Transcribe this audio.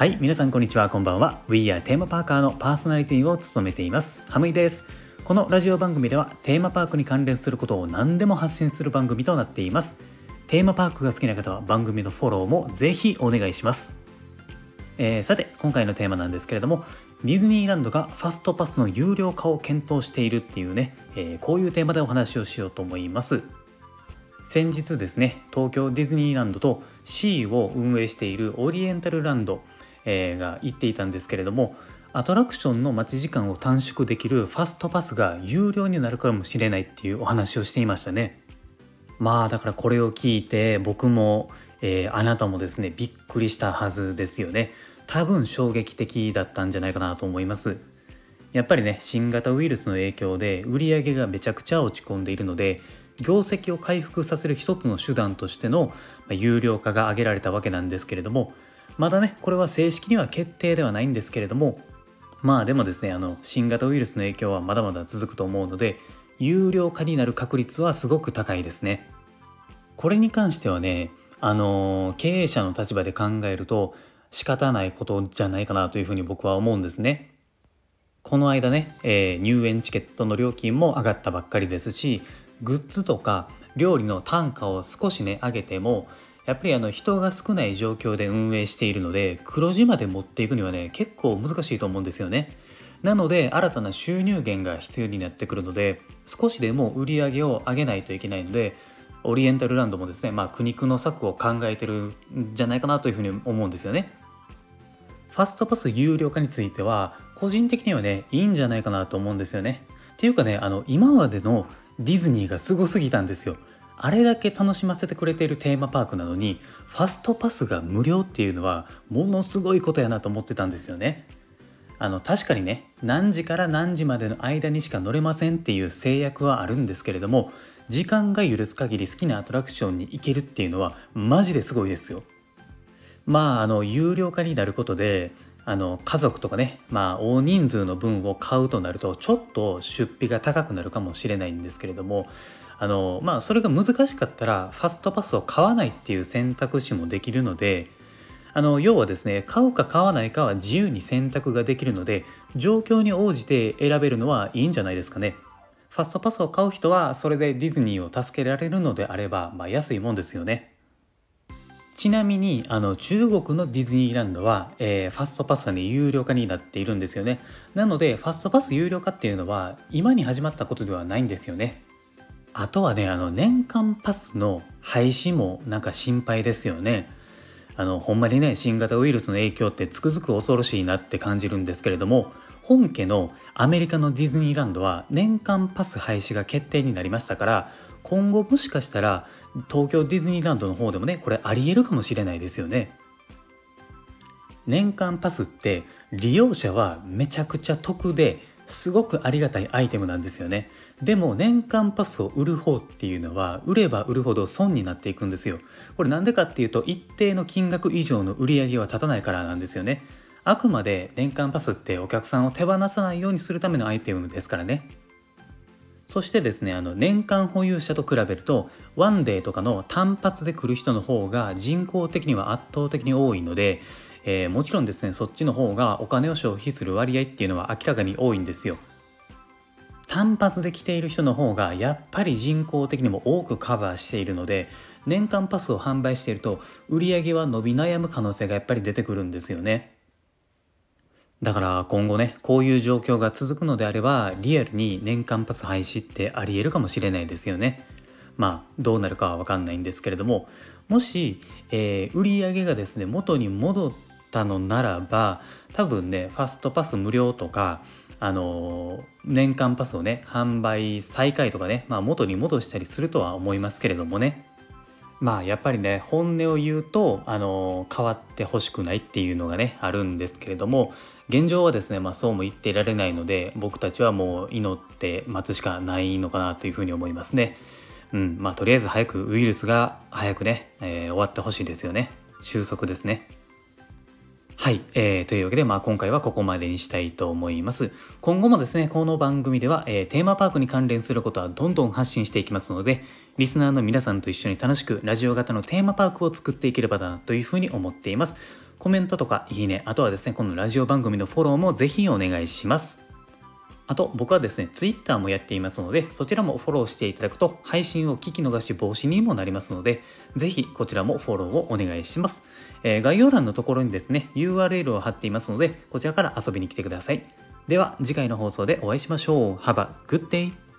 はい皆さんこんにちは。こんばんは。We are テーマパーカーのパーソナリティを務めています。ハムイです。このラジオ番組ではテーマパークに関連することを何でも発信する番組となっています。テーマパークが好きな方は番組のフォローもぜひお願いします。えー、さて今回のテーマなんですけれどもディズニーランドがファストパスの有料化を検討しているっていうね、えー、こういうテーマでお話をしようと思います。先日ですね東京ディズニーランドと C を運営しているオリエンタルランド、えー、が行っていたんですけれどもアトラクションの待ち時間を短縮できるファストパスが有料になるかもしれないっていうお話をしていましたね。まあだからこれを聞いて僕も、えー、あなたもですねびっくりしたはずですよね。多分衝撃的だったんじゃないかなと思います。やっぱりね新型ウイルスの影響で売り上げがめちゃくちゃ落ち込んでいるので業績を回復させる一つの手段としての有料化が挙げられたわけなんですけれどもまだねこれは正式には決定ではないんですけれどもまあでもですねあの新型ウイルスの影響はまだまだ続くと思うので有料化になる確率はすごく高いですねこれに関してはねあの経営者の立場で考えると仕方ないことじゃないかなというふうに僕は思うんですね。この間ね、えー、入園チケットの料金も上がったばっかりですしグッズとか料理の単価を少しね上げてもやっぱりあの人が少ない状況で運営しているので黒字まで持っていくにはね結構難しいと思うんですよね。なので新たな収入源が必要になってくるので少しでも売り上げを上げないといけないのでオリエンタルランドもですね、まあ、苦肉の策を考えてるんじゃないかなというふうに思うんですよね。ファストパス有料化については個人的にはねいいんじゃないかなと思うんですよね。っていうかねあの今までのディズニーがすごすぎたんですよ。あれだけ楽しませてくれているテーマパークなのにファストパスが無料っていうのはものすごいことやなと思ってたんですよね。あの確かにね何時から何時までの間にしか乗れませんっていう制約はあるんですけれども時間が許す限り好きなアトラクションに行けるっていうのはマジですごいですよ。まああの有料化になることであの家族とかねまあ大人数の分を買うとなるとちょっと出費が高くなるかもしれないんですけれどもあのまあそれが難しかったらファストパスを買わないっていう選択肢もできるのであの要はですね買うか買わないかは自由に選択ができるので状況に応じて選べるのはいいんじゃないですかね。ファストパスを買う人はそれでディズニーを助けられるのであれば、まあ、安いもんですよね。ちなみにあの中国のディズニーランドは、えー、ファストパスはね有料化になっているんですよね。なのでファストパス有料化っていうのは今に始まったことではないんですよね。あとはねあの年間パスの廃止もなんか心配ですよね。あのほんまにね新型ウイルスの影響ってつくづく恐ろしいなって感じるんですけれども本家のアメリカのディズニーランドは年間パス廃止が決定になりましたから今後もしかしたら東京ディズニーランドの方でもねこれありえるかもしれないですよね。年間パスって利用者はめちゃくちゃ得ですごくありがたいアイテムなんですよね。でも年間パスを売る方っていうのは売れば売るほど損になっていくんですよ。これなんでかっていうと一定の金額以上の売り上げは立たないからなんですよね。あくまで年間パスってお客さんを手放さないようにするためのアイテムですからね。そしてですねあの年間保有者と比べるとワンデーとかの単発で来る人の方が人口的には圧倒的に多いので、えー、もちろんですねそっちの方がお金を消費する割合っていうのは明らかに多いんですよ。単発で来ている人の方がやっぱり人口的にも多くカバーしているので年間パスを販売していると売り上げは伸び悩む可能性がやっぱり出てくるんですよね。だから今後ねこういう状況が続くのであればリアルに年間パス廃止ってありえるかもしれないですよね。まあどうなるかは分かんないんですけれどももし、えー、売り上げがですね元に戻ったのならば多分ねファストパス無料とかあの、年間パスをね販売再開とかね、まあ、元に戻したりするとは思いますけれどもねまあやっぱりね本音を言うとあの変わってほしくないっていうのがねあるんですけれども現状はですね、まあ、そうも言っていられないので僕たちはもう祈って待つしかないのかなというふうに思いますね。うんまあ、とりあえず早くウイルスが早くね、えー、終わってほしいですよね。収束ですね。はい、えー、というわけで、まあ、今回はここまでにしたいと思います。今後もですね、この番組では、えー、テーマパークに関連することはどんどん発信していきますので、リスナーの皆さんと一緒に楽しくラジオ型のテーマパークを作っていければなというふうに思っています。コメントとかいいね、あとはですね、このラジオ番組のフォローもぜひお願いします。あと僕はですね、Twitter もやっていますので、そちらもフォローしていただくと配信を聞き逃し防止にもなりますので、ぜひこちらもフォローをお願いします。えー、概要欄のところにですね、URL を貼っていますので、こちらから遊びに来てください。では次回の放送でお会いしましょう。Have a good day!